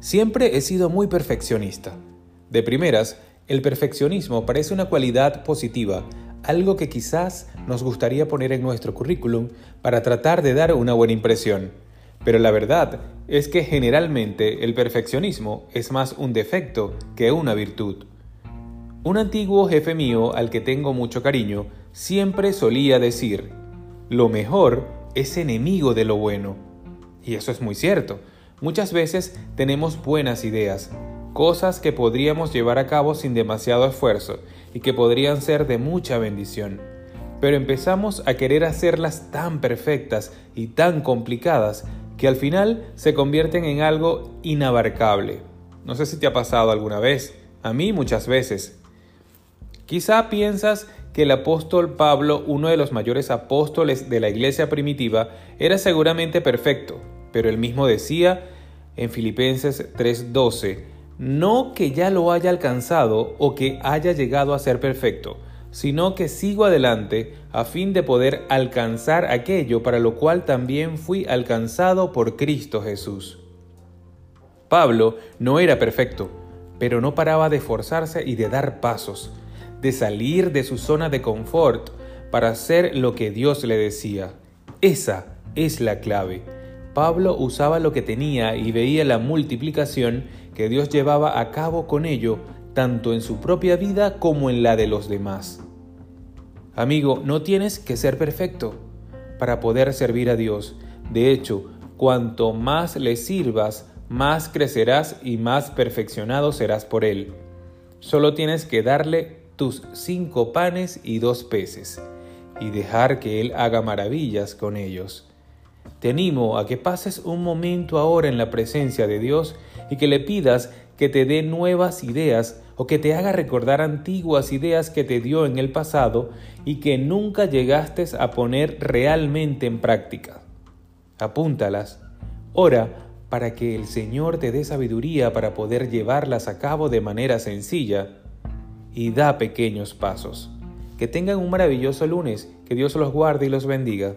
Siempre he sido muy perfeccionista. De primeras, el perfeccionismo parece una cualidad positiva, algo que quizás nos gustaría poner en nuestro currículum para tratar de dar una buena impresión. Pero la verdad es que generalmente el perfeccionismo es más un defecto que una virtud. Un antiguo jefe mío al que tengo mucho cariño siempre solía decir, lo mejor es enemigo de lo bueno. Y eso es muy cierto. Muchas veces tenemos buenas ideas, cosas que podríamos llevar a cabo sin demasiado esfuerzo y que podrían ser de mucha bendición. Pero empezamos a querer hacerlas tan perfectas y tan complicadas que al final se convierten en algo inabarcable. No sé si te ha pasado alguna vez, a mí muchas veces. Quizá piensas que el apóstol Pablo, uno de los mayores apóstoles de la iglesia primitiva, era seguramente perfecto, pero él mismo decía en Filipenses 3:12, no que ya lo haya alcanzado o que haya llegado a ser perfecto, sino que sigo adelante a fin de poder alcanzar aquello para lo cual también fui alcanzado por Cristo Jesús. Pablo no era perfecto, pero no paraba de esforzarse y de dar pasos, de salir de su zona de confort para hacer lo que Dios le decía. Esa es la clave. Pablo usaba lo que tenía y veía la multiplicación que Dios llevaba a cabo con ello, tanto en su propia vida como en la de los demás. Amigo, no tienes que ser perfecto para poder servir a Dios. De hecho, cuanto más le sirvas, más crecerás y más perfeccionado serás por Él. Solo tienes que darle tus cinco panes y dos peces y dejar que Él haga maravillas con ellos. Te animo a que pases un momento ahora en la presencia de Dios y que le pidas que te dé nuevas ideas o que te haga recordar antiguas ideas que te dio en el pasado y que nunca llegaste a poner realmente en práctica. Apúntalas. Ora para que el Señor te dé sabiduría para poder llevarlas a cabo de manera sencilla y da pequeños pasos. Que tengan un maravilloso lunes, que Dios los guarde y los bendiga.